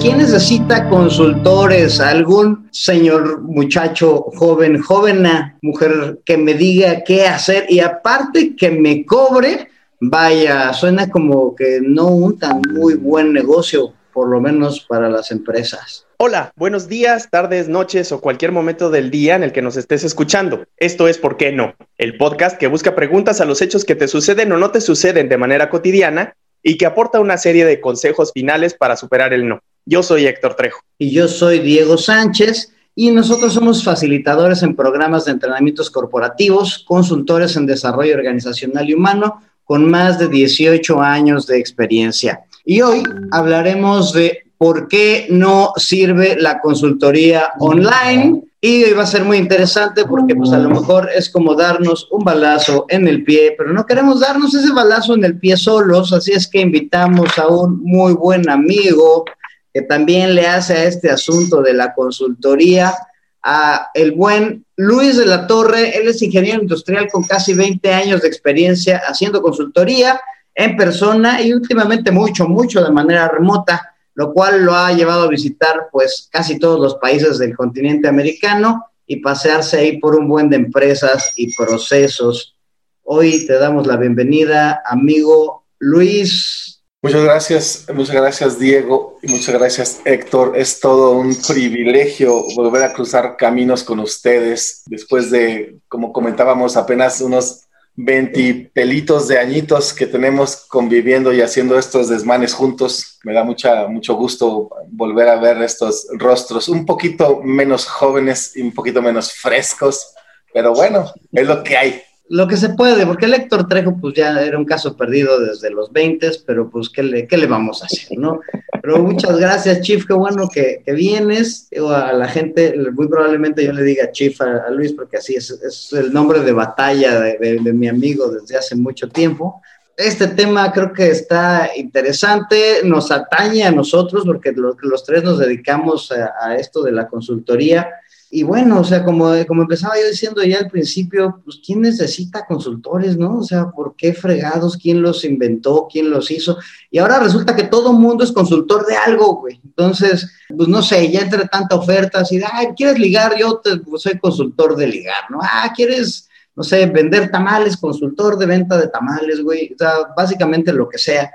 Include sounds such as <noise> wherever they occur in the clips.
¿quién necesita consultores? ¿Algún señor muchacho joven, jovena, mujer que me diga qué hacer y aparte que me cobre? Vaya, suena como que no un tan muy buen negocio, por lo menos para las empresas. Hola, buenos días, tardes, noches o cualquier momento del día en el que nos estés escuchando. Esto es ¿Por qué no? El podcast que busca preguntas a los hechos que te suceden o no te suceden de manera cotidiana y que aporta una serie de consejos finales para superar el no. Yo soy Héctor Trejo. Y yo soy Diego Sánchez y nosotros somos facilitadores en programas de entrenamientos corporativos, consultores en desarrollo organizacional y humano con más de 18 años de experiencia. Y hoy hablaremos de por qué no sirve la consultoría online. Y va a ser muy interesante porque pues a lo mejor es como darnos un balazo en el pie, pero no queremos darnos ese balazo en el pie solos, así es que invitamos a un muy buen amigo que también le hace a este asunto de la consultoría, a el buen Luis de la Torre, él es ingeniero industrial con casi 20 años de experiencia haciendo consultoría en persona y últimamente mucho, mucho de manera remota lo cual lo ha llevado a visitar pues casi todos los países del continente americano y pasearse ahí por un buen de empresas y procesos. Hoy te damos la bienvenida, amigo Luis. Muchas gracias, muchas gracias Diego y muchas gracias Héctor. Es todo un privilegio volver a cruzar caminos con ustedes después de, como comentábamos, apenas unos 20 pelitos de añitos que tenemos conviviendo y haciendo estos desmanes juntos. Me da mucha, mucho gusto volver a ver estos rostros un poquito menos jóvenes y un poquito menos frescos, pero bueno, es lo que hay lo que se puede, porque el Héctor Trejo pues ya era un caso perdido desde los 20, pero pues ¿qué le, qué le vamos a hacer, no? Pero muchas gracias, Chief, qué bueno que, que vienes. a la gente, muy probablemente yo le diga Chief a, Luis, porque así es, es, el nombre de batalla de, de, mi amigo desde hace mucho tiempo. Este tema creo que está interesante, nos atañe a nosotros, porque los, los tres nos dedicamos a, a esto de la consultoría y bueno, o sea, como, como empezaba yo diciendo ya al principio, pues ¿quién necesita consultores, no? O sea, ¿por qué fregados? ¿Quién los inventó? ¿Quién los hizo? Y ahora resulta que todo mundo es consultor de algo, güey. Entonces, pues no sé, ya entre tanta oferta, así, ah, ¿quieres ligar? Yo pues, soy consultor de ligar, ¿no? Ah, ¿quieres, no sé, vender tamales? Consultor de venta de tamales, güey. O sea, básicamente lo que sea.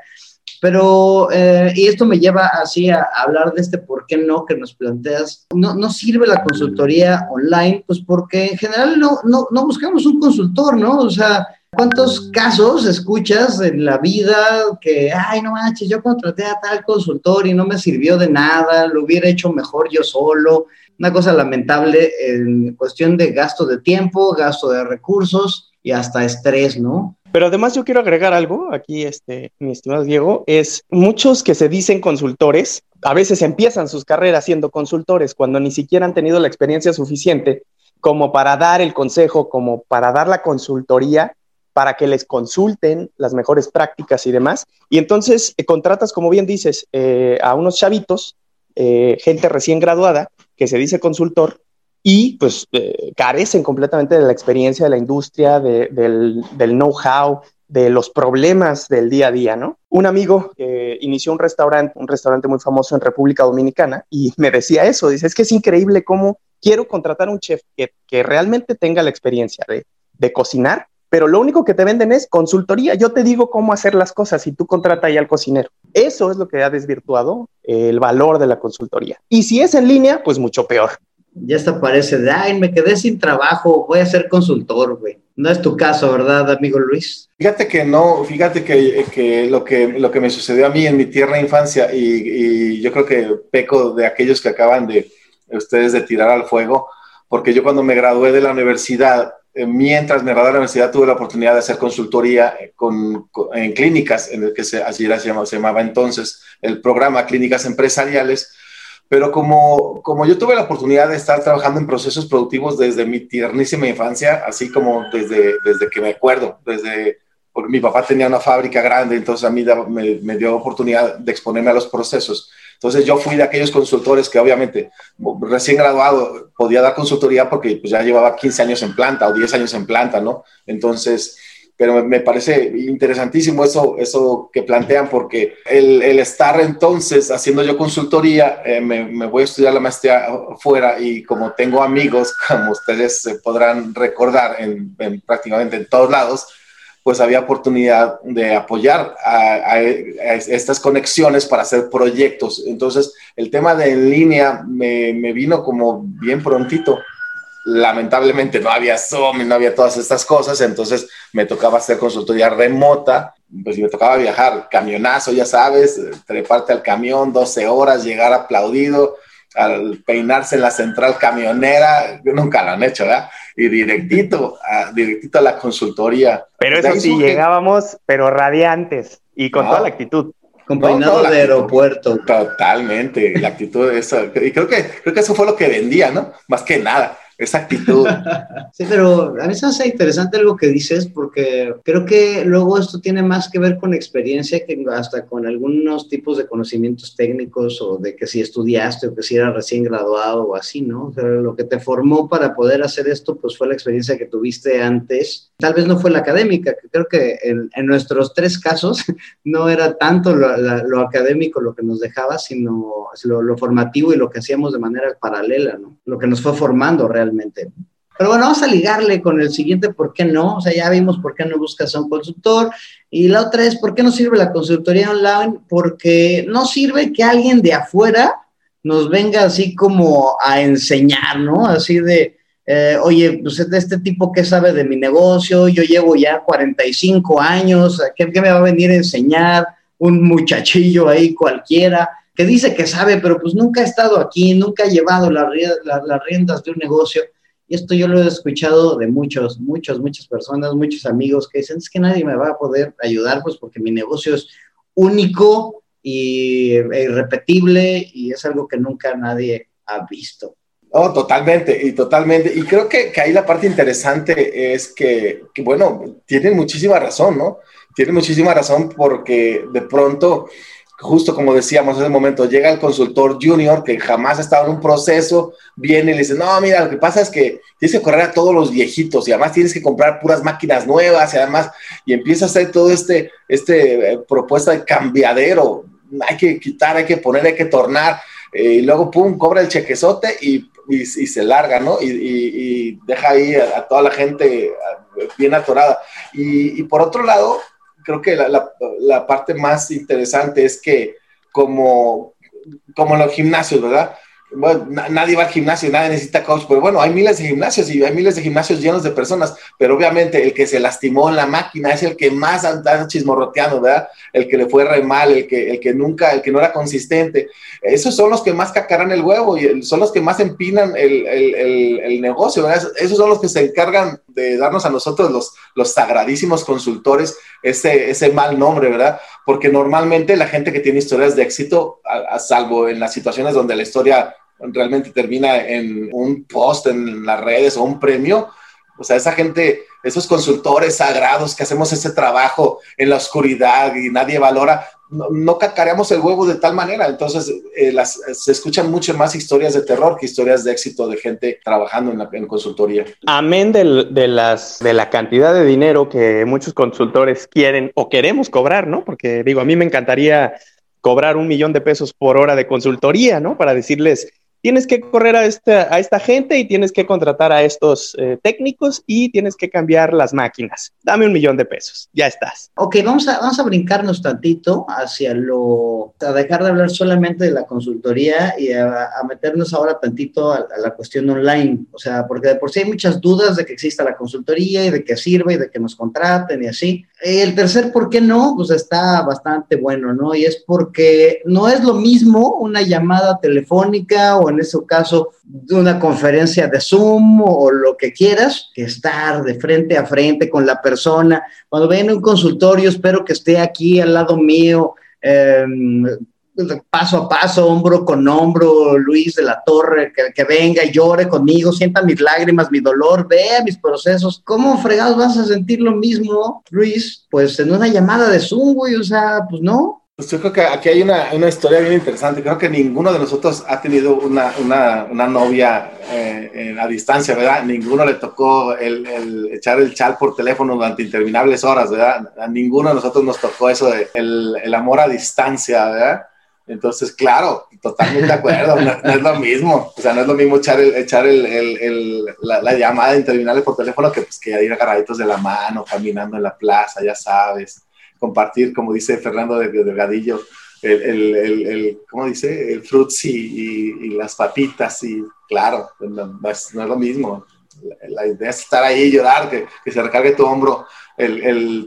Pero, eh, y esto me lleva así a, hablar de este por qué no que nos planteas. No, no sirve la consultoría online, pues porque en general no, no, no buscamos un consultor, ¿no? O sea, ¿Cuántos casos escuchas en la vida que, ay, no manches, yo contraté a tal consultor y no me sirvió de nada, lo hubiera hecho mejor yo solo? Una cosa lamentable en cuestión de gasto de tiempo, gasto de recursos y hasta estrés, ¿no? Pero además yo quiero agregar algo aquí, este, mi estimado Diego, es muchos que se dicen consultores, a veces empiezan sus carreras siendo consultores cuando ni siquiera han tenido la experiencia suficiente como para dar el consejo, como para dar la consultoría, para que les consulten las mejores prácticas y demás. Y entonces eh, contratas, como bien dices, eh, a unos chavitos, eh, gente recién graduada, que se dice consultor, y pues eh, carecen completamente de la experiencia de la industria, del, know-how, de los problemas del día a día, ¿no? Un amigo que inició un restaurante, un restaurante muy famoso en República Dominicana, y me decía eso, dice, es que es increíble cómo quiero contratar a un chef que, realmente tenga la experiencia de, cocinar, pero lo único que te venden es consultoría, yo te digo cómo hacer las cosas y tú contrata ahí al cocinero. Eso es lo que ha desvirtuado el valor de la consultoría. Y si es en línea, pues mucho peor ya hasta parece de, ay, me quedé sin trabajo, voy a ser consultor, güey. No es tu caso, ¿verdad, amigo Luis? Fíjate que no, fíjate que, que, lo, que lo que me sucedió a mí en mi tierna infancia y, y, yo creo que peco de aquellos que acaban de ustedes de tirar al fuego, porque yo cuando me gradué de la universidad, eh, mientras me gradué de la universidad tuve la oportunidad de hacer consultoría con, en clínicas, en el que se, así se llamaba, se llamaba entonces el programa Clínicas Empresariales, pero como, como yo tuve la oportunidad de estar trabajando en procesos productivos desde mi tiernísima infancia, así como desde, desde que me acuerdo, desde, porque mi papá tenía una fábrica grande, entonces a mí me, me dio oportunidad de exponerme a los procesos. Entonces yo fui de aquellos consultores que obviamente recién graduado podía dar consultoría porque pues, ya llevaba 15 años en planta o 10 años en planta, ¿no? Entonces pero me parece interesantísimo eso, eso que plantean, porque el, el estar entonces haciendo yo consultoría, eh, me, me, voy a estudiar la maestría fuera y como tengo amigos, <laughs> como ustedes se podrán recordar en, en prácticamente en todos lados, pues había oportunidad de apoyar a, a, a, estas conexiones para hacer proyectos. Entonces, el tema de en línea me, me vino como bien prontito lamentablemente no había Zoom, no había todas estas cosas, entonces me tocaba hacer consultoría remota, pues me tocaba viajar, camionazo, ya sabes, treparte al camión, 12 horas, llegar aplaudido, al peinarse en la central camionera, nunca lo han hecho, ¿verdad? Y directito, a, directito a la consultoría. Pero eso sí, llegábamos, pero radiantes y con no. toda la actitud. Con peinado no, no, de aeropuerto. Totalmente, la actitud de eso. Y creo que, creo que eso fue lo que vendía, ¿no? Más que nada esa actitud. <laughs> Sí, pero a mí se hace interesante algo que dices porque creo que luego esto tiene más que ver con experiencia que hasta con algunos tipos de conocimientos técnicos o de que si estudiaste o que si eras recién graduado o así, ¿no? Lo que te formó para poder hacer esto pues fue la experiencia que tuviste antes. Tal vez no fue la académica, que creo que en, en nuestros tres casos <laughs> no era tanto lo, lo, académico lo que nos dejaba, sino lo, formativo y lo que hacíamos de manera paralela, ¿no? Lo que nos fue formando realmente. Pero bueno, vamos a ligarle con el siguiente, ¿por qué no? O sea, ya vimos por qué no buscas a un consultor. Y la otra es, ¿por qué no sirve la consultoría online? Porque no sirve que alguien de afuera nos venga así como a enseñar, ¿no? Así de, eh, oye, pues este tipo que sabe de mi negocio, yo llevo ya 45 años, ¿qué, ¿qué me va a venir a enseñar? Un muchachillo ahí cualquiera que dice que sabe, pero pues nunca ha estado aquí, nunca ha llevado las la, la riendas de un negocio. Y esto yo lo he escuchado de muchos, muchos, muchas personas, muchos amigos que dicen, es que nadie me va a poder ayudar, pues porque mi negocio es único y e irrepetible y es algo que nunca nadie ha visto. Oh, totalmente, y totalmente. Y creo que, que ahí la parte interesante es que, que, bueno, tienen muchísima razón, ¿no? Tienen muchísima razón porque de pronto justo como decíamos en ese momento, llega el consultor junior que jamás ha estado en un proceso, viene y le dice, no, mira, lo que pasa es que tienes que correr a todos los viejitos y además tienes que comprar puras máquinas nuevas y además, y empieza a hacer todo este, este eh, propuesta de cambiadero, hay que quitar, hay que poner, hay que tornar, eh, y luego, pum, cobra el chequezote y, se larga, ¿no? Y, y deja ahí a, a, toda la gente bien atorada. y por otro lado, creo que la, la, la, parte más interesante es que como, como en los gimnasios, ¿verdad? Bueno, nadie va al gimnasio, nadie necesita coach, pero bueno, hay miles de gimnasios y hay miles de gimnasios llenos de personas, pero obviamente el que se lastimó en la máquina es el que más anda chismorroteando, ¿verdad? El que le fue re mal, el que, el que nunca, el que no era consistente. Esos son los que más cacarán el huevo y son los que más empinan el, el, el, el negocio, ¿verdad? Esos son los que se encargan de darnos a nosotros los, los sagradísimos consultores ese, ese mal nombre, ¿verdad? Porque normalmente la gente que tiene historias de éxito, a, a salvo en las situaciones donde la historia realmente termina en un post en las redes o un premio, o sea, esa gente, esos consultores sagrados que hacemos ese trabajo en la oscuridad y nadie valora, no, no cacareamos el huevo de tal manera. Entonces, eh, las, se escuchan mucho más historias de terror que historias de éxito de gente trabajando en, la, consultoría. Amén de, las, de la cantidad de dinero que muchos consultores quieren o queremos cobrar, ¿no? Porque digo, a mí me encantaría cobrar un millón de pesos por hora de consultoría, ¿no? Para decirles, tienes que correr a esta, a esta gente y tienes que contratar a estos eh, técnicos y tienes que cambiar las máquinas. Dame un millón de pesos, ya estás. Ok, vamos a, vamos a brincarnos tantito hacia lo, a dejar de hablar solamente de la consultoría y a, meternos ahora tantito a, a, la cuestión online. O sea, porque de por sí hay muchas dudas de que exista la consultoría y de que sirve y de que nos contraten y así. El tercer, ¿por qué no? Pues está bastante bueno, ¿no? Y es porque no es lo mismo una llamada telefónica o en ese caso una conferencia de Zoom o lo que quieras, que estar de frente a frente con la persona. Cuando ven un consultorio, espero que esté aquí al lado mío, eh, paso a paso, hombro con hombro, Luis de la Torre, que, venga y llore conmigo, sienta mis lágrimas, mi dolor, vea mis procesos. ¿Cómo fregados vas a sentir lo mismo, Luis? Pues en una llamada de Zoom, güey, o sea, pues no, Pues yo creo que aquí hay una, una, historia bien interesante. Creo que ninguno de nosotros ha tenido una, una, una novia eh, a distancia, ¿verdad? Ninguno le tocó el, el, echar el chal por teléfono durante interminables horas, ¿verdad? A ninguno de nosotros nos tocó eso de el, el amor a distancia, ¿verdad? Entonces, claro, totalmente de acuerdo, no, es lo mismo, o sea, no es lo mismo echar, el, echar el, el, la, la, llamada interminable por teléfono que, pues, que ir agarraditos de la mano, caminando en la plaza, ya sabes compartir, como dice Fernando de Delgadillo, el, ¿cómo dice? El frutzi y, las papitas y claro, no, es, lo mismo. La, idea es estar ahí y llorar, que, que se recargue tu hombro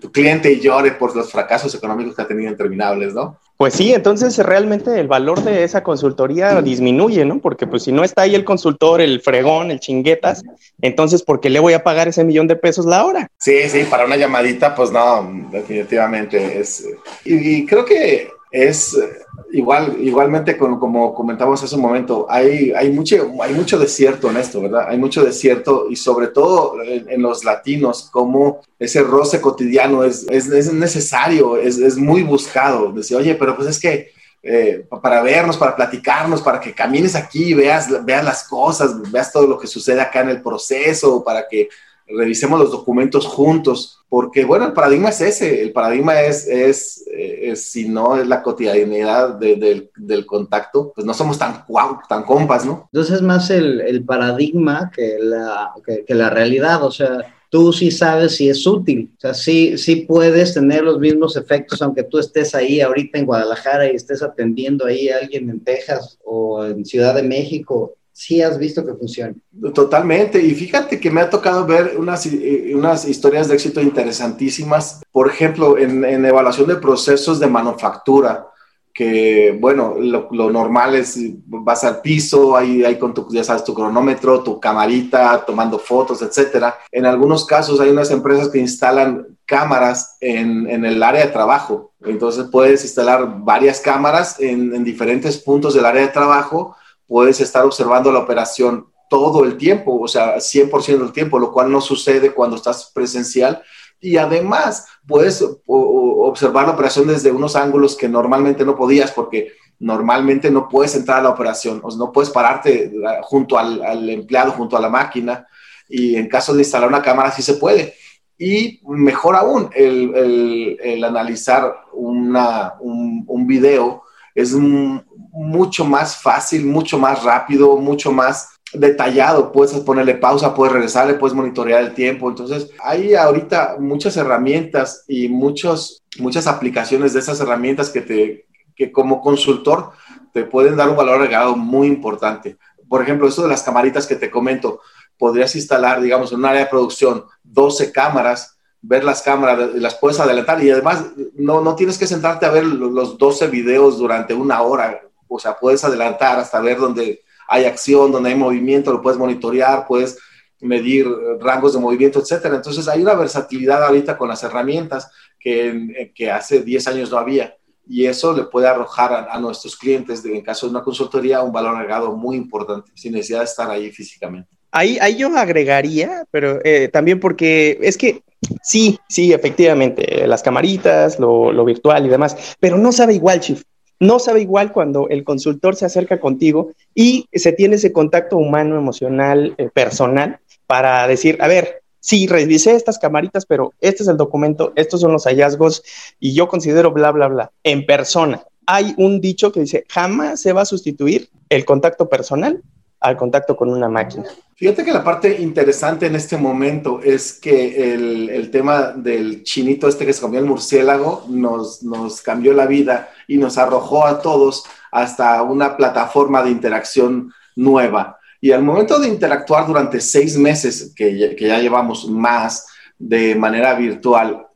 tu cliente y llore por los fracasos económicos que ha tenido interminables, ¿no? Pues sí, entonces realmente el valor de esa consultoría disminuye, ¿no? Porque pues si no está ahí el consultor, el fregón, el chinguetas, entonces ¿por qué le voy a pagar ese millón de pesos la hora? Sí, sí, para una llamadita, pues no, definitivamente es... Y, y creo que es igual, igualmente como comentamos hace un momento, hay, hay, mucho, hay mucho desierto en esto, ¿verdad? Hay mucho desierto y sobre todo en, los latinos, como ese roce cotidiano es, es, es necesario, es, es, muy buscado. Decir, oye, pero pues es que eh, para vernos, para platicarnos, para que camines aquí, veas, veas las cosas, veas todo lo que sucede acá en el proceso, para que revisemos los documentos juntos, porque bueno, el paradigma es ese, el paradigma es, es, si no es la cotidianidad del contacto, pues no somos tan, tan compas, ¿no? Entonces es más el, el paradigma que la, que la realidad, o sea, tú sí sabes si es útil. O sea, sí, sí puedes tener los mismos efectos, aunque tú estés ahí ahorita en Guadalajara y estés atendiendo ahí a alguien en Texas o en Ciudad de México sí has visto que funciona. Totalmente. Y fíjate que me ha tocado ver unas, eh, unas historias de éxito interesantísimas. Por ejemplo, en, en evaluación de procesos de manufactura, que bueno, lo, lo, normal es vas al piso, ahí, ahí con tu, ya sabes, tu cronómetro, tu camarita, tomando fotos, etcétera. En algunos casos hay unas empresas que instalan cámaras en, en el área de trabajo. Entonces puedes instalar varias cámaras en, en diferentes puntos del área de trabajo puedes estar observando la operación todo el tiempo, o sea, 100% del tiempo, lo cual no sucede cuando estás presencial. Y además puedes observar la operación desde unos ángulos que normalmente no podías porque normalmente no puedes entrar a la operación, o sea, no puedes pararte junto al, empleado, junto a la máquina. Y en caso de instalar una cámara sí se puede. Y mejor aún, el, el, analizar una, un, un video es un, mucho más fácil, mucho más rápido, mucho más detallado. Puedes ponerle pausa, puedes regresarle, puedes monitorear el tiempo. Entonces, hay ahorita muchas herramientas y muchos, muchas aplicaciones de esas herramientas que, te, que como consultor te pueden dar un valor agregado muy importante. Por ejemplo, eso de las camaritas que te comento, podrías instalar, digamos, en un área de producción 12 cámaras ver las cámaras, las puedes adelantar y además no, no tienes que sentarte a ver los 12 videos durante una hora o sea, puedes adelantar hasta ver dónde hay acción, dónde hay movimiento, lo puedes monitorear, puedes medir rangos de movimiento, etcétera. Entonces hay una versatilidad ahorita con las herramientas que, que hace 10 años no había y eso le puede arrojar a, nuestros clientes, en caso de una consultoría, un valor agregado muy importante, sin necesidad de estar ahí físicamente. Ahí, ahí yo agregaría, pero eh, también porque es que sí, sí, efectivamente, las camaritas, lo, lo virtual y demás, pero no sabe igual, Chief. No sabe igual cuando el consultor se acerca contigo y se tiene ese contacto humano, emocional, eh, personal, para decir, a ver, sí, revisé estas camaritas, pero este es el documento, estos son los hallazgos y yo considero bla, bla, bla, en persona. Hay un dicho que dice, jamás se va a sustituir el contacto personal al contacto con una máquina. Fíjate que la parte interesante en este momento es que el, el, tema del chinito este que se comió el murciélago nos, nos cambió la vida y nos arrojó a todos hasta una plataforma de interacción nueva. Y al momento de interactuar durante seis meses, que, que ya llevamos más de manera virtual,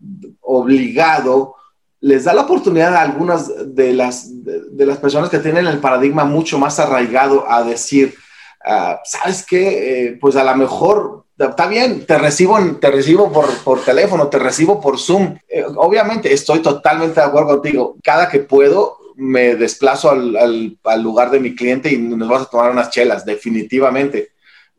obligado, les da la oportunidad a algunas de las, de, las personas que tienen el paradigma mucho más arraigado a decir, Ah, ¿sabes qué? Eh, pues a lo mejor está bien, te recibo, te recibo por, por teléfono, te recibo por Zoom. Eh, obviamente estoy totalmente de acuerdo contigo. Cada que puedo, me desplazo al, al, lugar de mi cliente y nos vamos a tomar unas chelas, definitivamente.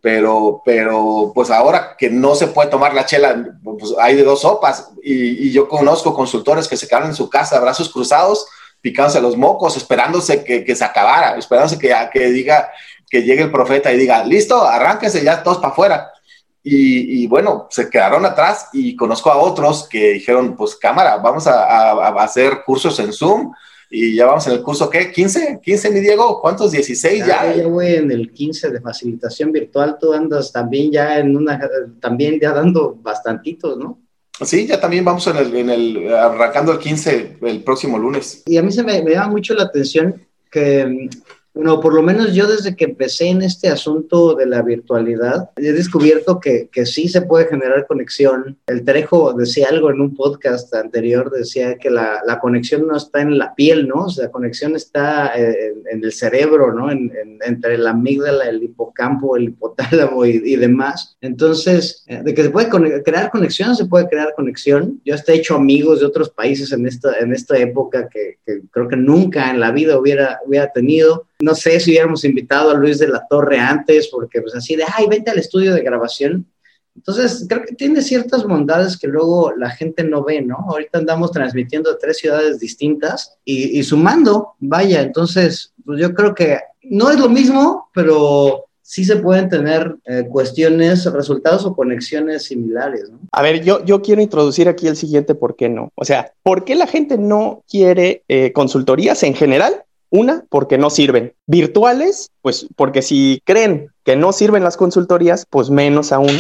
Pero, pero, pues ahora que no se puede tomar la chela, pues hay de dos sopas. Y, yo conozco consultores que se quedan en su casa, brazos cruzados, picándose los mocos, esperándose que, se acabara, esperándose que, que diga, que llegue el profeta y diga, listo, arránquese ya todos para afuera. Y, bueno, se quedaron atrás y conozco a otros que dijeron, pues cámara, vamos a, hacer cursos en Zoom y ya vamos en el curso, ¿qué? ¿15? ¿15, mi Diego? ¿Cuántos? ¿16 ya? Ya, voy en el 15 de facilitación virtual, tú andas también ya en una, también ya dando bastantitos, ¿no? Sí, ya también vamos en el, en el arrancando el 15 el próximo lunes. Y a mí se me, me llama mucho la atención que bueno, por lo menos yo desde que empecé en este asunto de la virtualidad, he descubierto que, que sí se puede generar conexión. El Trejo decía algo en un podcast anterior, decía que la, la conexión no está en la piel, ¿no? La conexión está en, en el cerebro, ¿no? En, entre la amígdala, el hipocampo, el hipotálamo y, demás. Entonces, eh, de que se puede crear conexión, se puede crear conexión. Yo hasta he hecho amigos de otros países en esta, en esta época que, creo que nunca en la vida hubiera, hubiera tenido sé si hubiéramos invitado a Luis de la Torre antes, porque pues así de, ay, vente al estudio de grabación. Entonces, creo que tiene ciertas bondades que luego la gente no ve, ¿no? Ahorita andamos transmitiendo tres ciudades distintas y, sumando, vaya, entonces, pues yo creo que no es lo mismo, pero sí se pueden tener eh, cuestiones, resultados o conexiones similares. ¿no? A ver, yo, yo quiero introducir aquí el siguiente por qué no. O sea, ¿por qué la gente no quiere eh, consultorías en general? Una, porque no sirven. Virtuales, pues porque si creen que no sirven las consultorías, pues menos aún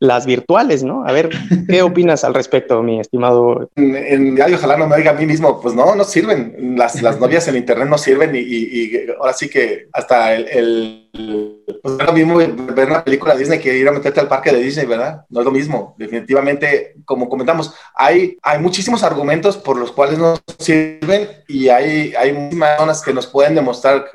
las virtuales, ¿no? A ver, ¿qué <laughs> opinas al respecto, mi estimado? En, en ojalá no me diga a mí mismo, pues no, no sirven. Las, las novias en internet no sirven y, ahora sí que hasta el, pues es lo mismo ver una película de Disney que ir a meterte al parque de Disney, ¿verdad? No es lo mismo. Definitivamente, como comentamos, hay, hay muchísimos argumentos por los cuales no sirven y hay, hay muchísimas personas que nos pueden demostrar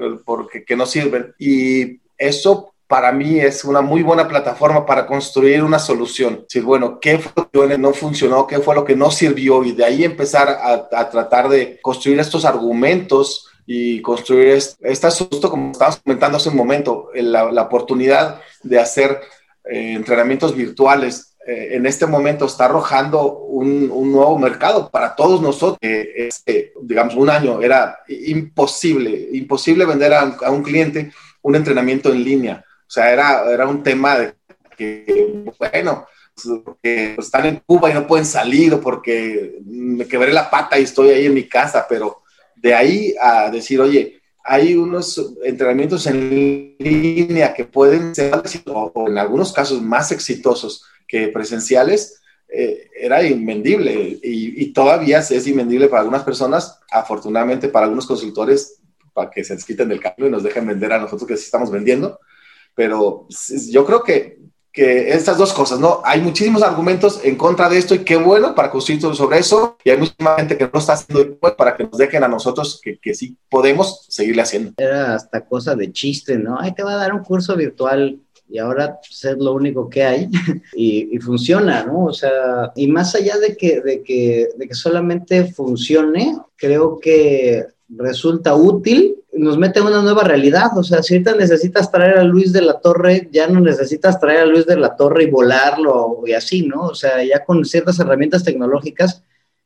que, que no sirven. Y eso para mí es una muy buena plataforma para construir una solución. Decir, bueno, ¿qué fue lo que no funcionó? ¿Qué fue lo que no sirvió? Y de ahí empezar a, tratar de construir estos argumentos y construir esta justo como estábamos comentando hace un momento, la, oportunidad de hacer eh, entrenamientos virtuales eh, en este momento está arrojando un, nuevo mercado para todos nosotros. Este, digamos, un año era imposible, imposible vender a un cliente un entrenamiento en línea o sea, era, era un tema de que, bueno, están en Cuba y no pueden salir o porque me quebré la pata y estoy ahí en mi casa, pero de ahí a decir, oye, hay unos entrenamientos en línea que pueden ser, o en algunos casos más exitosos que presenciales, eh, era invendible y, y, todavía es invendible para algunas personas, afortunadamente para algunos consultores, para que se quiten del cambio y nos dejen vender a nosotros que sí estamos vendiendo, pero yo creo que, que estas dos cosas, ¿no? Hay muchísimos argumentos en contra de esto y qué bueno para construir sobre eso. Y hay mucha gente que no está haciendo para que nos dejen a nosotros que, que sí podemos seguirle haciendo. Era hasta cosa de chiste, ¿no? Ahí te va a dar un curso virtual y ahora pues, es lo único que hay <laughs> y, y, funciona, ¿no? O sea, y más allá de que, de, que, de que solamente funcione, creo que resulta útil, nos mete una nueva realidad. O sea, si ahorita necesitas traer a Luis de la Torre, ya no necesitas traer a Luis de la Torre y volarlo y así, ¿no? O sea, ya con ciertas herramientas tecnológicas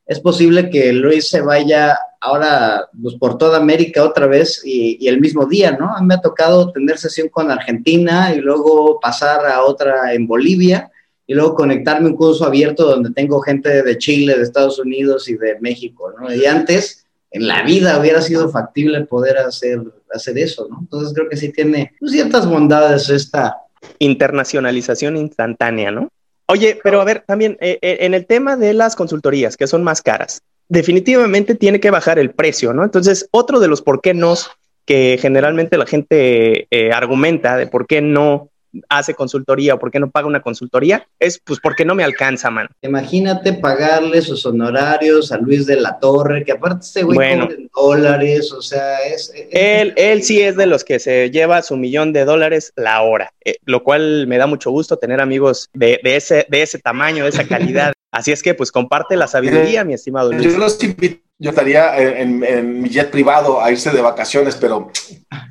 es posible que Luis se vaya ahora pues, por toda América otra vez y, el mismo día, ¿no? A me ha tocado tener sesión con Argentina y luego pasar a otra en Bolivia y luego conectarme un curso abierto donde tengo gente de Chile, de Estados Unidos y de México, ¿no? Y antes en la vida hubiera sido factible poder hacer, hacer eso, ¿no? Entonces creo que sí tiene pues, ciertas bondades esta internacionalización instantánea, ¿no? Oye, pero a ver, también eh, eh, en el tema de las consultorías, que son más caras, definitivamente tiene que bajar el precio, ¿no? Entonces, otro de los por qué no que generalmente la gente eh, argumenta de por qué no hace consultoría o por qué no paga una consultoría, es pues porque no me alcanza, man. Imagínate pagarle sus honorarios a Luis de la Torre, que aparte este güey bueno, dólares, o sea, es... Él, él sí es de los que se lleva su millón de dólares la hora, eh, lo cual me da mucho gusto tener amigos de, de, ese, de ese tamaño, de esa calidad. <laughs> Así es que pues comparte la sabiduría, mi estimado Luis. Yo los invito yo estaría en, mi jet privado a irse de vacaciones, pero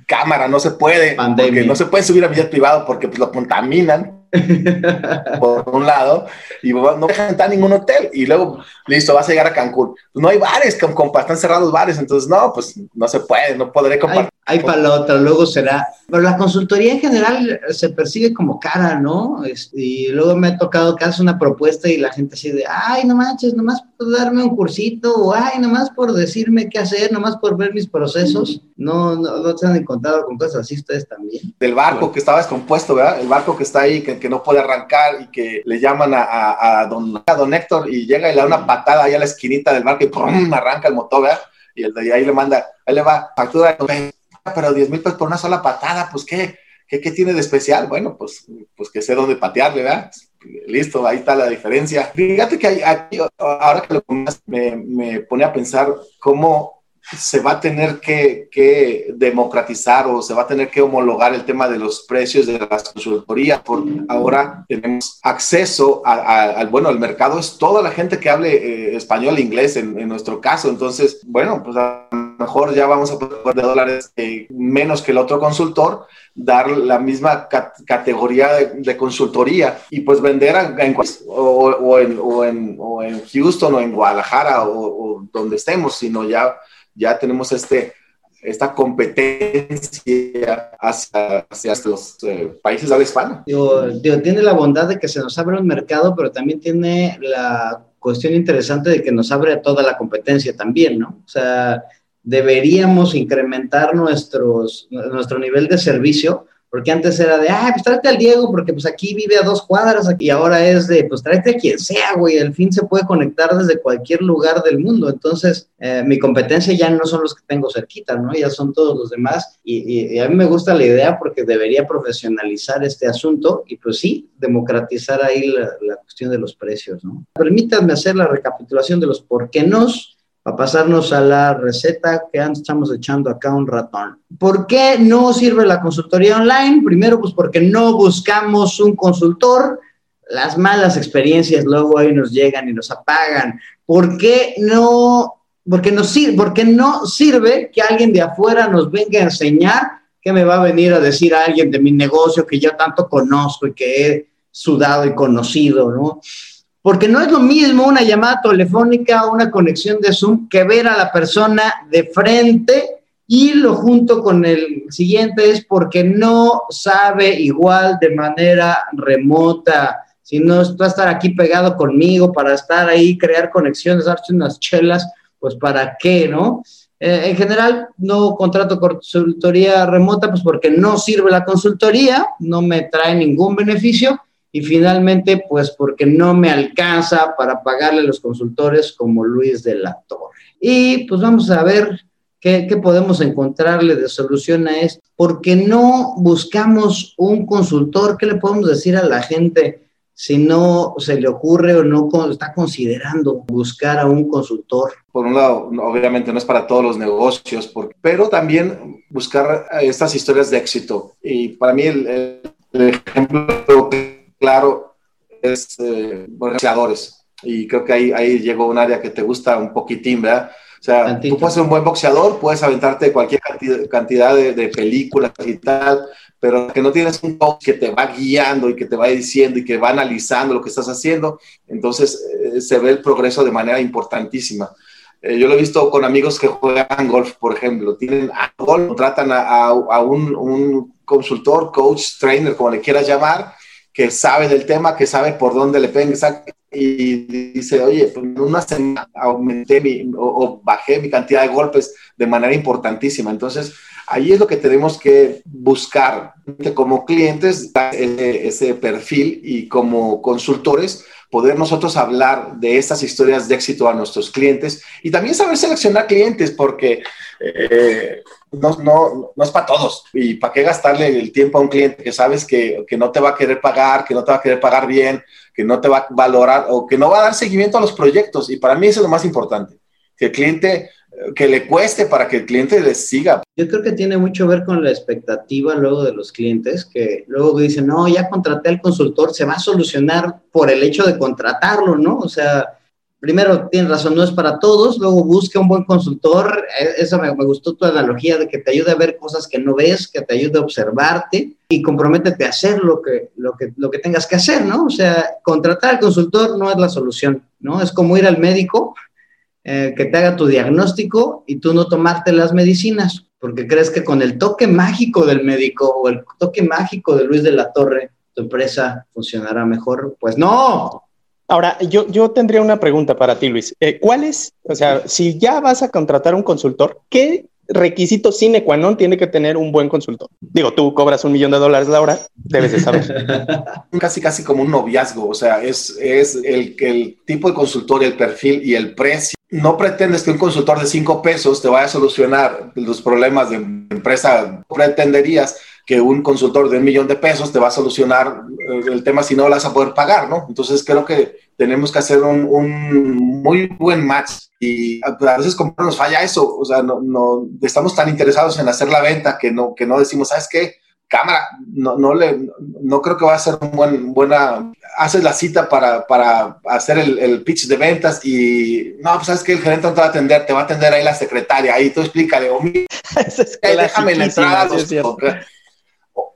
cámara, no se puede. Porque no se puede subir a mi jet privado porque pues, lo contaminan. <laughs> por un lado, y no dejan entrar a ningún hotel, y luego, listo, vas a llegar a Cancún. Pues no hay bares, compa, están cerrados bares, entonces no, pues no se puede, no podré compartir. Hay, para la otra, luego será. Pero la consultoría en general se percibe como cara, ¿no? y luego me ha tocado que haces una propuesta y la gente así de, ay, no manches, nomás por darme un cursito, o ay, nomás por decirme qué hacer, nomás por ver mis procesos. No, no, no se han encontrado con cosas así ustedes también. Del barco que estaba descompuesto, ¿verdad? El barco que está ahí, que, que no puede arrancar y que le llaman a, a, don, a don Héctor y llega y le da una patada ahí a la esquinita del barco y ¡pum! arranca el motor, ¿verdad? Y el de ahí le manda, ahí le va, factura, pero 10 mil pesos por una sola patada, pues ¿qué? ¿Qué, ¿Qué, tiene de especial? Bueno, pues, pues que sé dónde patearle, ¿verdad? Listo, ahí está la diferencia. Fíjate que aquí, ahora que lo me, me pone a pensar cómo se va a tener que, democratizar o se va a tener que homologar el tema de los precios de las consultorías, porque ahora tenemos acceso al, bueno, el mercado es toda la gente que hable eh, español inglés en, nuestro caso, entonces, bueno, pues a mejor ya vamos a poder de dólares eh, menos que el otro consultor, dar la misma categoría de, consultoría y pues vender en, o, en, o, en, Houston o en Guadalajara o donde estemos, sino ya ya tenemos este, esta competencia hacia, hacia los eh, países de habla hispana. tiene la bondad de que se nos abre un mercado, pero también tiene la cuestión interesante de que nos abre toda la competencia también, ¿no? O sea, deberíamos incrementar nuestros, nuestro nivel de servicio porque antes era de, ah, pues tráete al Diego, porque pues aquí vive a dos cuadras, y ahora es de, pues tráete a quien sea, güey, al fin se puede conectar desde cualquier lugar del mundo. Entonces, eh, mi competencia ya no son los que tengo cerquita, ¿no? Ya son todos los demás. Y, a mí me gusta la idea porque debería profesionalizar este asunto y pues sí, democratizar ahí la, la cuestión de los precios, ¿no? Permítanme hacer la recapitulación de los por qué nos a pasarnos a la receta que estamos echando acá un ratón. ¿Por qué no sirve la consultoría online? Primero, pues porque no buscamos un consultor. Las malas experiencias luego ahí nos llegan y nos apagan. ¿Por qué no? Porque, no sirve, porque no sirve que alguien de afuera nos venga a enseñar que me va a venir a decir a alguien de mi negocio que yo tanto conozco y que he sudado y conocido, ¿no? Porque no es lo mismo una llamada telefónica o una conexión de Zoom que ver a la persona de frente y lo junto con el siguiente es porque no sabe igual de manera remota. Si no a estar aquí pegado conmigo para estar ahí, crear conexiones, darse unas chelas, pues para qué, ¿no? Eh, en general, no contrato consultoría remota, pues porque no sirve la consultoría, no me trae ningún beneficio y finalmente, pues porque no me alcanza para pagarle a los consultores como Luis de la Torre. Y pues vamos a ver qué, podemos encontrarle de solución a esto. Porque no buscamos un consultor? ¿Qué le podemos decir a la gente si no se le ocurre o no está considerando buscar a un consultor? Por un lado, obviamente no es para todos los negocios, pero también buscar estas historias de éxito. Y para mí el, el ejemplo claro es eh, boxeadores. Y creo que ahí, ahí llegó un área que te gusta un poquitín, ¿verdad? O sea, tú puedes ser un buen boxeador, puedes aventarte cualquier cantidad, de, películas y tal, pero que no tienes un coach que te va guiando y que te va diciendo y que va analizando lo que estás haciendo, entonces eh, se ve el progreso de manera importantísima. Eh, yo lo he visto con amigos que juegan golf, por ejemplo, tienen a golf, tratan a, a un, un, consultor, coach, trainer, como le quieras llamar, que sabe del tema, que sabe por dónde le peguen, y dice, oye, pues en una semana aumenté mi, o, bajé mi cantidad de golpes de manera importantísima. Entonces, ahí es lo que tenemos que buscar como clientes, ese, ese perfil y como consultores, poder nosotros hablar de estas historias de éxito a nuestros clientes y también saber seleccionar clientes, porque eh, no, no, no, es para todos. ¿Y para qué gastarle el tiempo a un cliente que sabes que, que, no te va a querer pagar, que no te va a querer pagar bien, que no te va a valorar o que no va a dar seguimiento a los proyectos? Y para mí eso es lo más importante, que el cliente, que le cueste para que el cliente le siga. Yo creo que tiene mucho que ver con la expectativa luego de los clientes, que luego dicen, no, ya contraté al consultor, se va a solucionar por el hecho de contratarlo, ¿no? O sea, primero, tienes razón, no es para todos, luego busca un buen consultor, e, me, me, gustó tu analogía de que te ayude a ver cosas que no ves, que te ayude a observarte y comprométete a hacer lo que, lo que, lo que tengas que hacer, ¿no? O sea, contratar al consultor no es la solución, ¿no? Es como ir al médico eh, que te haga tu diagnóstico y tú no tomarte las medicinas, porque crees que con el toque mágico del médico o el toque mágico de Luis de la Torre, tu empresa funcionará mejor. Pues no, Ahora, yo, yo tendría una pregunta para ti, Luis. Eh, ¿Cuál es, o sea, si ya vas a contratar un consultor, qué requisito sine qua tiene que tener un buen consultor? Digo, tú cobras un millón de dólares la hora, debes de saber. <laughs> casi, casi como un noviazgo, o sea, es, es el, el tipo de consultor, el perfil y el precio. No pretendes que un consultor de cinco pesos te vaya a solucionar los problemas de empresa. Pretenderías que un consultor de un millón de pesos te va a solucionar eh, el tema si no lo vas a poder pagar, ¿no? Entonces creo que tenemos que hacer un, un muy buen match y a veces como nos falla eso, o sea, no, no, estamos tan interesados en hacer la venta que no, que no decimos, ¿sabes qué? Cámara, no, no, le, no creo que va a ser un buen, buena, haces la cita para, para hacer el, el, pitch de ventas y no, pues sabes que el gerente no te va a atender, te va a atender ahí la secretaria, ahí tú explícale, o mira, <laughs> déjame la entrada,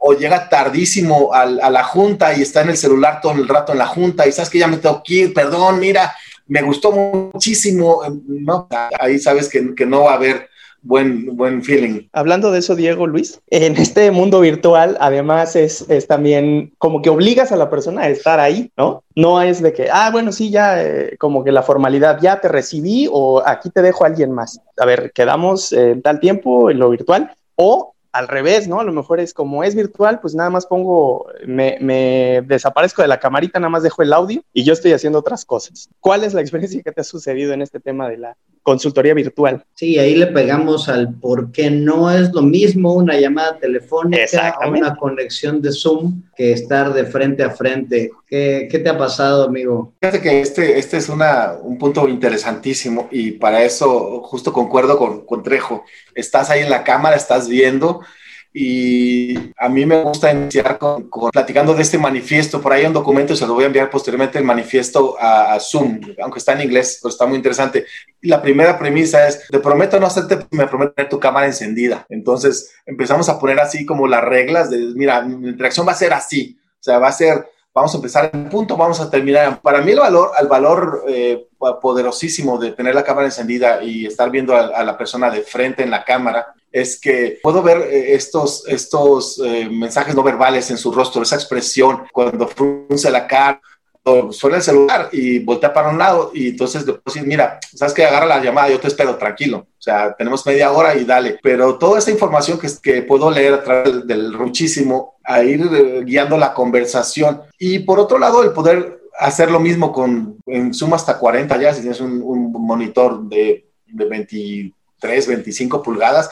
o llega tardísimo a, la junta y está en el celular todo el rato en la junta y sabes que ya me tengo que ir, perdón, mira, me gustó muchísimo, no, ahí sabes que, no va a haber buen, buen feeling. Hablando de eso, Diego Luis, en este mundo virtual, además es, también como que obligas a la persona a estar ahí, ¿no? No es de que, ah, bueno, sí, ya eh, como que la formalidad, ya te recibí o aquí te dejo alguien más. A ver, quedamos tal tiempo en lo virtual o al revés, ¿no? A lo mejor es como es virtual, pues nada más pongo, me, me, desaparezco de la camarita, nada más dejo el audio y yo estoy haciendo otras cosas. ¿Cuál es la experiencia que te ha sucedido en este tema de la consultoría virtual? Sí, ahí le pegamos al por qué no es lo mismo una llamada telefónica o una conexión de Zoom que estar de frente a frente. ¿Qué, qué te ha pasado, amigo? Fíjate que este, este es una, un punto interesantísimo y para eso justo concuerdo con, con Trejo. Estás ahí en la cámara, estás viendo y a mí me gusta iniciar con, con, platicando de este manifiesto. Por ahí un documento, se lo voy a enviar posteriormente, el manifiesto a, a, Zoom, aunque está en inglés, pero está muy interesante. La primera premisa es, te prometo no hacerte, me prometo tener tu cámara encendida. Entonces empezamos a poner así como las reglas de, mira, mi interacción va a ser así, o sea, va a ser vamos a empezar en punto, vamos a terminar. Para mí el valor, el valor eh, poderosísimo de tener la cámara encendida y estar viendo a, a, la persona de frente en la cámara es que puedo ver eh, estos, estos eh, mensajes no verbales en su rostro, esa expresión cuando frunce la cara, suena el celular y voltea para un lado y entonces le puedo decir, mira, sabes que agarra la llamada, yo te espero, tranquilo. O sea, tenemos media hora y dale. Pero toda esa información que, que puedo leer a través del muchísimo, a ir eh, guiando la conversación. Y por otro lado, el poder hacer lo mismo con en Zoom hasta 40 ya, si tienes un, un monitor de, de 23, 25 pulgadas,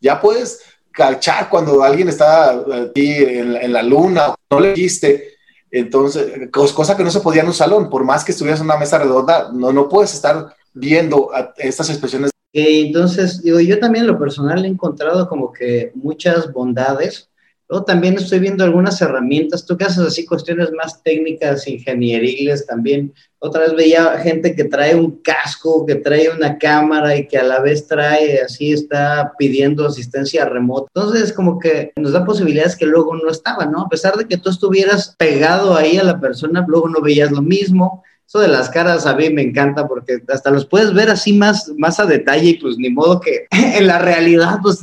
ya puedes cachar cuando alguien está aquí en, en la luna, no le dijiste, entonces, cosa que no se podía en un salón, por más que estuvieras en una mesa redonda, no, no puedes estar viendo estas expresiones. Entonces, digo, yo también lo personal he encontrado como que muchas bondades Luego también estoy viendo algunas herramientas, tú que haces así cuestiones más técnicas, ingenieriles también. Otra vez veía gente que trae un casco, que trae una cámara y que a la vez trae, así está pidiendo asistencia remota. Entonces, como que nos da posibilidades que luego no estaban, ¿no? A pesar de que tú estuvieras pegado ahí a la persona, luego no veías lo mismo eso de las caras a mí me encanta porque hasta los puedes ver así más, más a detalle y pues ni modo que <laughs> en la realidad pues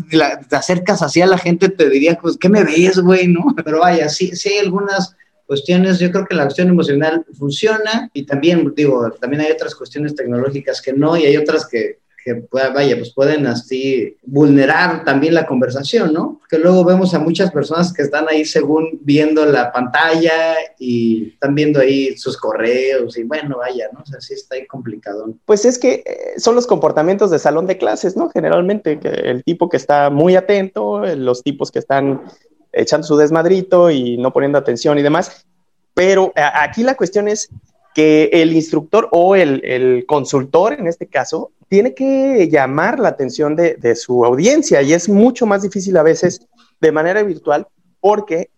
te acercas así a la gente te diría pues ¿qué me ves güey? ¿no? <laughs> Pero vaya, sí, sí hay algunas cuestiones, yo creo que la acción emocional funciona y también digo, también hay otras cuestiones tecnológicas que no y hay otras que, que vaya, pues pueden así vulnerar también la conversación, ¿no? Que luego vemos a muchas personas que están ahí según viendo la pantalla y están viendo ahí sus correos y bueno, vaya, ¿no? O sea, sí está ahí complicado. Pues es que eh, son los comportamientos de salón de clases, ¿no? Generalmente el tipo que está muy atento, los tipos que están echando su desmadrito y no poniendo atención y demás. Pero aquí la cuestión es el instructor o el, consultor, en este caso, tiene que llamar la atención de, su audiencia y es mucho más difícil a veces de manera virtual porque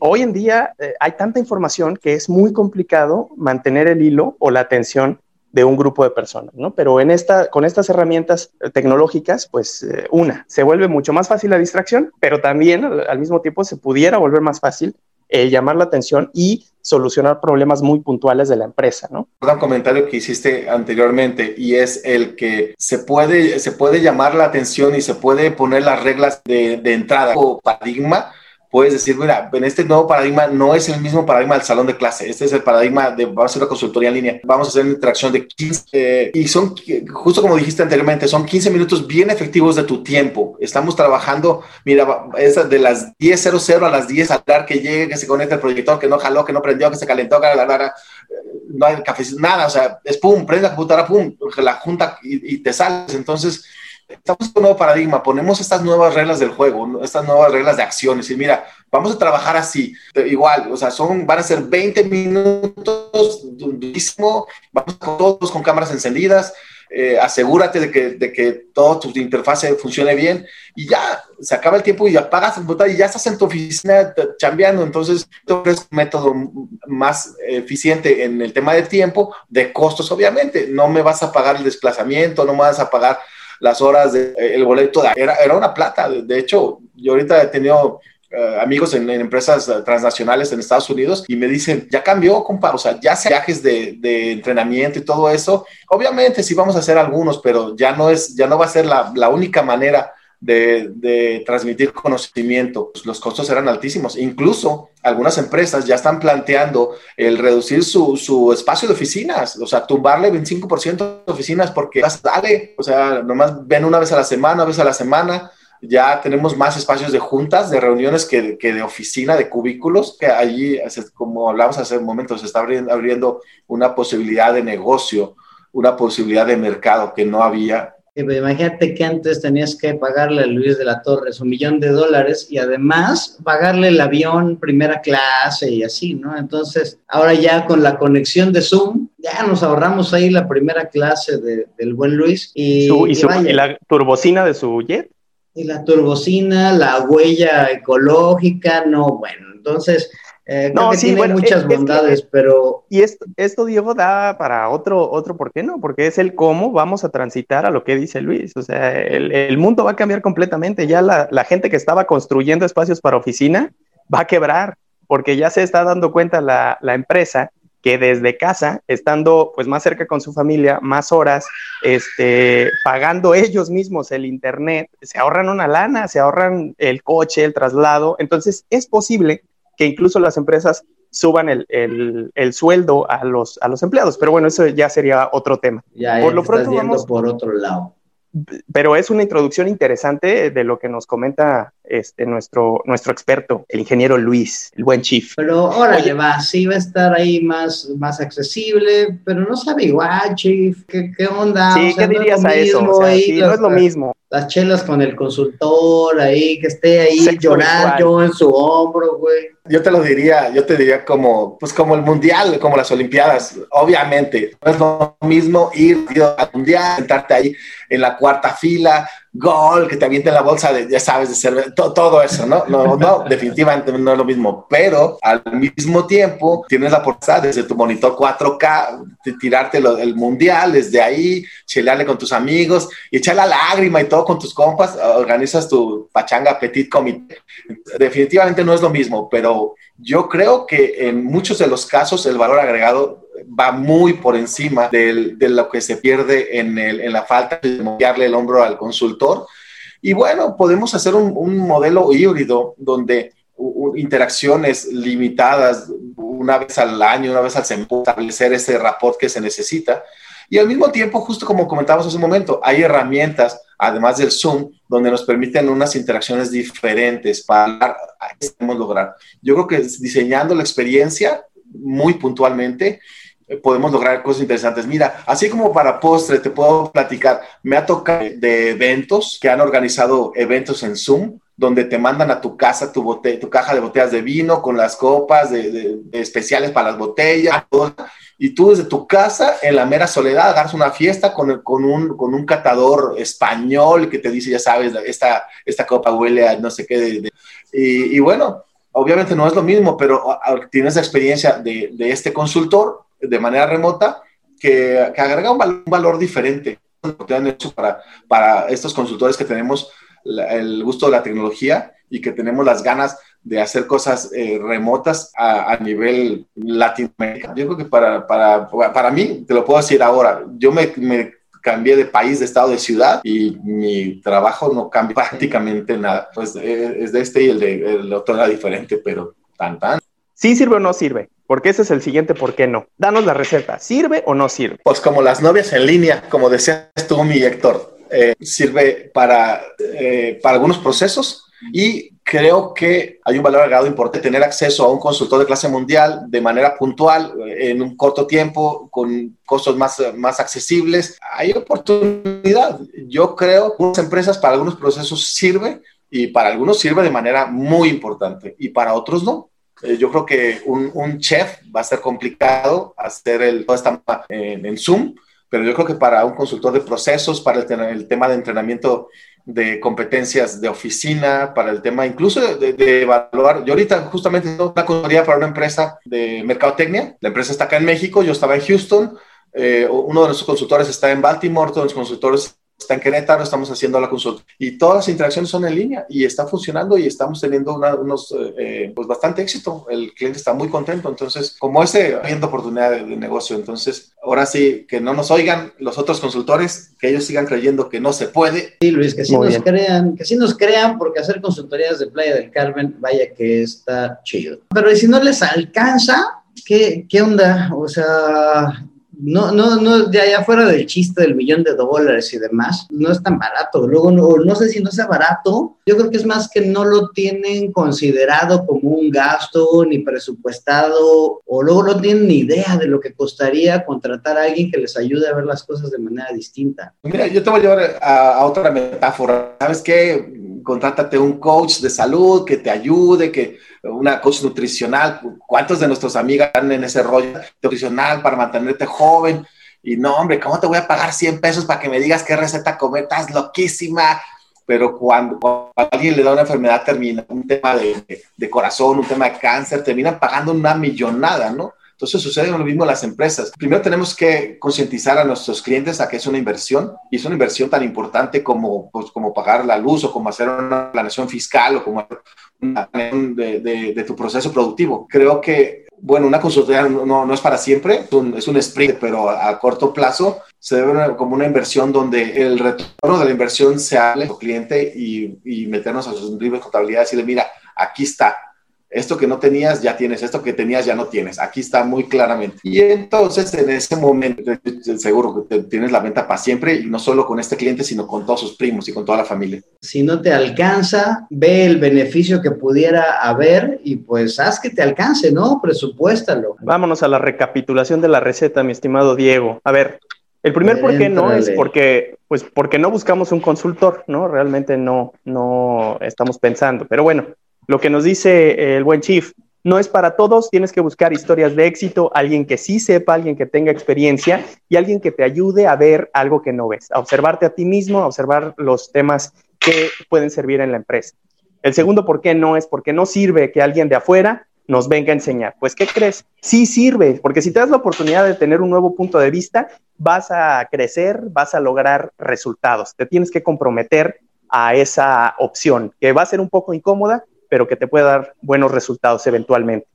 hoy en día eh, hay tanta información que es muy complicado mantener el hilo o la atención de un grupo de personas, ¿no? Pero en esta, con estas herramientas tecnológicas, pues eh, una, se vuelve mucho más fácil la distracción, pero también al, mismo tiempo se pudiera volver más fácil eh, llamar la atención y solucionar problemas muy puntuales de la empresa, ¿no? Un comentario que hiciste anteriormente y es el que se puede, se puede llamar la atención y se puede poner las reglas de, de entrada o paradigma puedes decir, mira, en este nuevo paradigma no es el mismo paradigma del salón de clase, este es el paradigma de vamos a hacer una consultoría en línea, vamos a hacer una interacción de 15, eh, y son, justo como dijiste anteriormente, son 15 minutos bien efectivos de tu tiempo. Estamos trabajando, mira, esa de las 10.00 a las 10 a dar que llegue, que se conecte el proyector, que no jaló, que no prendió, que se calentó, que la, la, no hay café, nada, o sea, es pum, prende la computadora, pum, la junta y, y te sales. Entonces, estamos en un nuevo paradigma, ponemos estas nuevas reglas del juego, estas nuevas reglas de acciones y mira, vamos a trabajar así, igual, o sea, son, van a ser 20 minutos, durísimo, vamos todos con cámaras encendidas, eh, asegúrate de que, de que todo tu interfase funcione bien y ya se acaba el tiempo y apagas el botón y ya estás en tu oficina chambeando. Entonces, es un método más eficiente en el tema de tiempo, de costos, obviamente. No me vas a pagar el desplazamiento, no me vas a pagar las horas del el boleto, era, era una plata. De hecho, yo ahorita he tenido eh, amigos en, empresas eh, transnacionales en Estados Unidos y me dicen, ya cambió, compa, o sea, ya se viajes de, de, entrenamiento y todo eso. Obviamente sí vamos a hacer algunos, pero ya no es, ya no va a ser la, la única manera de, transmitir conocimiento. Pues, los costos eran altísimos. Incluso algunas empresas ya están planteando el reducir su, espacio de oficinas, o sea, tumbarle 25% de oficinas porque dale, o sea, nomás ven una vez a la semana, una vez a la semana. Ya tenemos más espacios de juntas, de reuniones que, de oficina, de cubículos, que allí, como hablamos hace un momento, se está abriendo una posibilidad de negocio, una posibilidad de mercado que no había imagínate que antes tenías que pagarle a Luis de la Torres un millón de dólares y además pagarle el avión primera clase y así, ¿no? Entonces, ahora ya con la conexión de Zoom, ya nos ahorramos ahí la primera clase del buen Luis. Y, y, la turbocina de su jet. Y la turbocina, la huella ecológica, no, bueno, entonces eh, no, sí, tiene muchas bondades, pero... Y esto, esto, Diego, da para otro, otro, ¿por qué no? Porque es el cómo vamos a transitar a lo que dice Luis. O sea, el, mundo va a cambiar completamente. Ya la, la, gente que estaba construyendo espacios para oficina va a quebrar, porque ya se está dando cuenta la, la empresa que desde casa, estando pues más cerca con su familia, más horas, este, pagando <laughs> ellos mismos el internet, se ahorran una lana, se ahorran el coche, el traslado. Entonces, es posible que incluso las empresas suban el, el, sueldo a los, a los empleados. Pero bueno, eso ya sería otro tema. Ya, por lo pronto vamos por otro lado. Pero es una introducción interesante de lo que nos comenta este, nuestro, nuestro experto, el ingeniero Luis, el buen chief. Pero órale, va, sí va a estar ahí más, más accesible, pero no sabe igual, chief. ¿Qué, qué onda? Sí, ¿qué dirías a eso? no es lo mismo las chelas con el consultor ahí, que esté ahí llorando en su hombro, güey. Yo te lo diría, yo te diría como, pues como el mundial, como las olimpiadas. Obviamente, no es lo mismo ir al mundial, sentarte ahí en la cuarta fila, gol, que te avienten la bolsa de, ya sabes, de cerveza, todo, eso, ¿no? No, no, <laughs> definitivamente no es lo mismo, pero al mismo tiempo tienes la oportunidad desde tu monitor 4K, de tirarte el mundial desde ahí, chelearle con tus amigos y echar la lágrima y todo con tus compas, organizas tu pachanga petit comité. Definitivamente no es lo mismo, pero yo creo que en muchos de los casos el valor agregado va muy por encima de lo que se pierde en, la falta de moverle el hombro al consultor. Y bueno, podemos hacer un, modelo híbrido donde interacciones limitadas una vez al año, una vez al semestre, establecer ese rapport que se necesita. Y al mismo tiempo, justo como comentábamos hace un momento, hay herramientas, además del Zoom, donde nos permiten unas interacciones diferentes para lograr. Yo creo que diseñando la experiencia muy puntualmente, podemos lograr cosas interesantes. Mira, así como para postre, te puedo platicar, me ha tocado de eventos que han organizado eventos en Zoom, donde te mandan a tu casa tu, tu caja de botellas de vino con las copas de, especiales para las botellas, y tú desde tu casa, en la mera soledad, agarras una fiesta con, con, un, con un catador español que te dice, ya sabes, esta, esta copa huele a no sé qué. y, y, bueno, obviamente no es lo mismo, pero tienes la experiencia de, de este consultor de manera remota que, que agrega un valor, diferente para, para estos consultores que tenemos el gusto de la tecnología y que tenemos las ganas de hacer cosas eh, remotas a, nivel Latinoamérica. Yo creo que para, para, para mí, te lo puedo decir ahora, yo me, me cambié de país, de estado, de ciudad y mi trabajo no cambia prácticamente nada. Pues eh, es de este y el de el otro era diferente, pero tan tan. ¿Sí sirve o no sirve? Porque ese es el siguiente por qué no. Danos la receta. ¿Sirve o no sirve? Pues como las novias en línea, como decías tú, mi Héctor, eh, sirve para, eh, para algunos procesos y creo que hay un valor agregado importante tener acceso a un consultor de clase mundial de manera puntual, en un corto tiempo, con costos más, más accesibles. Hay oportunidad. Yo creo que unas empresas para algunos procesos sirve y para algunos sirve de manera muy importante y para otros no. Eh, yo creo que un, chef va a ser complicado hacer el, todo esta en, en, Zoom, pero yo creo que para un consultor de procesos, para el, el tema de entrenamiento de competencias de oficina, para el tema incluso de, evaluar. Yo ahorita justamente tengo una consultoría para una empresa de mercadotecnia. La empresa está acá en México, yo estaba en Houston. Eh, uno de nuestros consultores está en Baltimore, todos los consultores está en Querétaro, estamos haciendo la consulta y todas las interacciones son en línea y está funcionando y estamos teniendo unos, eh, pues bastante éxito. El cliente está muy contento, entonces como ese, viendo oportunidad de, negocio, entonces ahora sí, que no nos oigan los otros consultores, que ellos sigan creyendo que no se puede. Sí, Luis, que sí nos crean, que sí nos crean, porque hacer consultorías de Playa del Carmen, vaya que está chido. Pero si no les alcanza, ¿qué, qué onda? O sea, no, no, no, ya, ya fuera del chiste del millón de dólares y demás, no es tan barato. Luego, no, no sé si no sea barato, yo creo que es más que no lo tienen considerado como un gasto ni presupuestado, o luego no tienen ni idea de lo que costaría contratar a alguien que les ayude a ver las cosas de manera distinta. Mira, yo te voy a llevar a otra metáfora. ¿Sabes qué? Contrátate un coach de salud que te ayude, que una coach nutricional. ¿Cuántos de nuestros amigas están en ese rollo nutricional para mantenerte joven? Y no, hombre, ¿cómo te voy a pagar 100 pesos para que me digas qué receta comer? Estás loquísima. Pero cuando, alguien le da una enfermedad termina, un tema de, de, corazón, un tema de cáncer, terminan pagando una millonada, ¿no? Entonces sucede lo mismo en las empresas. Primero tenemos que concientizar a nuestros clientes a que es una inversión y es una inversión tan importante como, pues, como pagar la luz o como hacer una planeación fiscal o como una planeación de, de, tu proceso productivo. Creo que, bueno, una consultoría no, no es para siempre, es un, es un sprint, pero a, corto plazo se debe como una inversión donde el retorno de la inversión se hable al cliente y, y meternos a sus libros de contabilidad y decirle, mira, aquí está, esto que no tenías ya tienes, esto que tenías ya no tienes. Aquí está muy claramente. Y entonces en ese momento seguro que tienes la venta para siempre y no solo con este cliente, sino con todos sus primos y con toda la familia. Si no te alcanza, ve el beneficio que pudiera haber y pues haz que te alcance, ¿no? Presupuéstalo. Vámonos a la recapitulación de la receta, mi estimado Diego. A ver, el primer por qué no es porque, pues, porque no buscamos un consultor, ¿no? Realmente no, no estamos pensando. Pero bueno, lo que nos dice el buen Chief, no es para todos, tienes que buscar historias de éxito, alguien que sí sepa, alguien que tenga experiencia y alguien que te ayude a ver algo que no ves, a observarte a ti mismo, a observar los temas que pueden servir en la empresa. El segundo por qué no es porque no sirve que alguien de afuera nos venga a enseñar. Pues, ¿qué crees? Sí sirve, porque si te das la oportunidad de tener un nuevo punto de vista, vas a crecer, vas a lograr resultados. Te tienes que comprometer a esa opción, que va a ser un poco incómoda, pero que te puede dar buenos resultados eventualmente.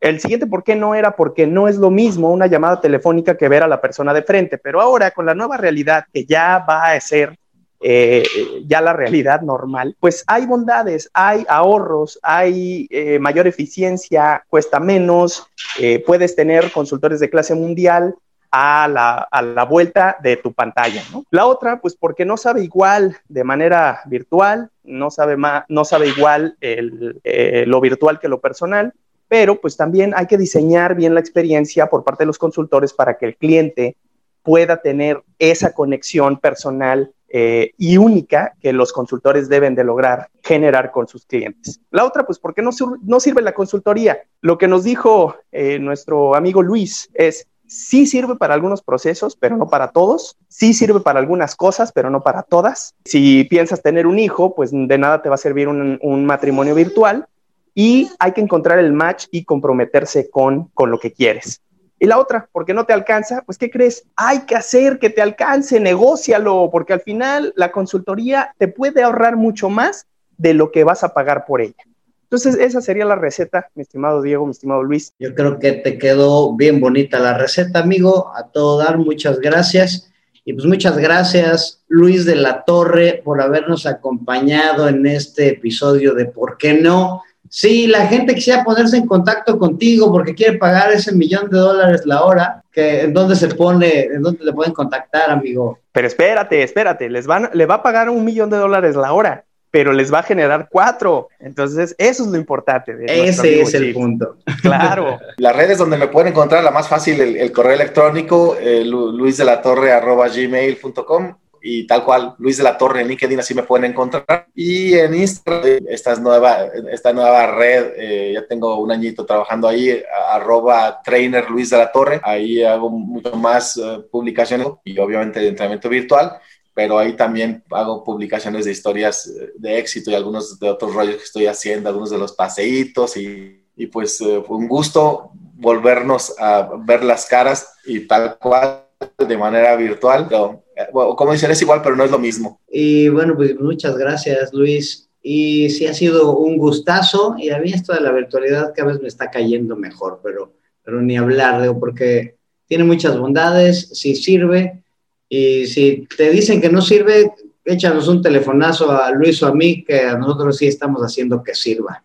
El siguiente por qué no era porque no es lo mismo una llamada telefónica que ver a la persona de frente, pero ahora con la nueva realidad que ya va a ser eh, ya la realidad normal, pues hay bondades, hay ahorros, hay eh, mayor eficiencia, cuesta menos, eh, puedes tener consultores de clase mundial, a la, vuelta de tu pantalla. ¿no? La otra, pues porque no sabe igual de manera virtual, no sabe, no sabe igual eh, lo virtual que lo personal, pero pues también hay que diseñar bien la experiencia por parte de los consultores para que el cliente pueda tener esa conexión personal eh, y única que los consultores deben de lograr generar con sus clientes. La otra, pues, porque no, no sirve la consultoría? Lo que nos dijo eh, nuestro amigo Luis es, sí sirve para algunos procesos, pero no para todos. Sí sirve para algunas cosas, pero no para todas. Si piensas tener un hijo, pues de nada te va a servir un, matrimonio virtual y hay que encontrar el match y comprometerse con, con lo que quieres. Y la otra, porque no te alcanza, pues ¿qué crees? Hay que hacer que te alcance, negócialo, porque al final la consultoría te puede ahorrar mucho más de lo que vas a pagar por ella. Entonces, esa sería la receta, mi estimado Diego, mi estimado Luis. Yo creo que te quedó bien bonita la receta, amigo. A todo dar, muchas gracias. Y pues muchas gracias, Luis de la Torre, por habernos acompañado en este episodio de ¿Por qué no? Sí, la gente quisiera ponerse en contacto contigo porque quiere pagar ese millón de dólares la hora, que en dónde se pone, en dónde le pueden contactar, amigo. Pero espérate, espérate, les van, le va a pagar un millón de dólares la hora pero les va a generar cuatro. Entonces, eso es lo importante. Ese es el punto. <laughs> <laughs> Claro. Las redes donde me pueden encontrar, la más fácil, el, correo electrónico, eh, luisdelatorre.gmail.com y tal cual, Luis de la Torre en LinkedIn, así me pueden encontrar. Y en Instagram, esta nueva, esta nueva red, eh, ya tengo un añito trabajando ahí, arroba trainer Luis de la Torre, ahí hago mucho más eh, publicaciones y obviamente de entrenamiento virtual pero ahí también hago publicaciones de historias eh, de éxito y algunos de otros rollos que estoy haciendo, algunos de los paseitos y, y pues eh, fue un gusto volvernos a ver las caras y tal cual de manera virtual. Pero, eh, como dicen, es igual, pero no es lo mismo. Y bueno, pues muchas gracias, Luis. Y sí ha sido un gustazo y a mí esto de la virtualidad cada vez me está cayendo mejor, pero, pero ni hablar, digo, porque tiene muchas bondades, sí sirve y si te dicen que no sirve, échanos un telefonazo a Luis o a mí, que a nosotros sí estamos haciendo que sirva.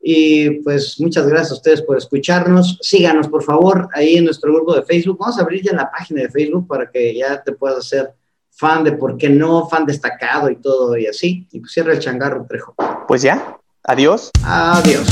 Y pues muchas gracias a ustedes por escucharnos. Síganos, por favor, ahí en nuestro grupo de Facebook. Vamos a abrir ya la página de Facebook para que ya te puedas hacer fan de por qué no, fan destacado y todo y así. Y pues cierra el changarro, Trejo. Pues ya, adiós. Adiós.